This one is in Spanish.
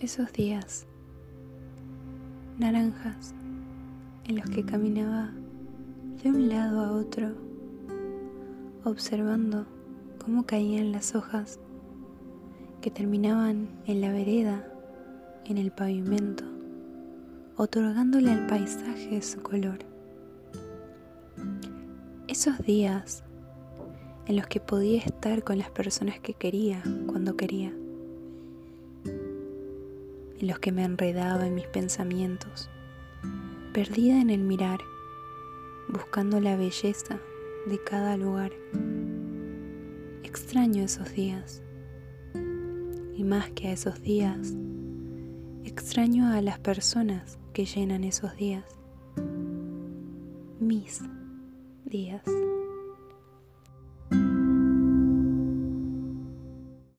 esos días naranjas en los que caminaba de un lado a otro, observando cómo caían las hojas que terminaban en la vereda, en el pavimento, otorgándole al paisaje su color. Esos días en los que podía estar con las personas que quería cuando quería en los que me enredaba en mis pensamientos, perdida en el mirar, buscando la belleza de cada lugar. Extraño esos días. Y más que a esos días, extraño a las personas que llenan esos días. Mis días.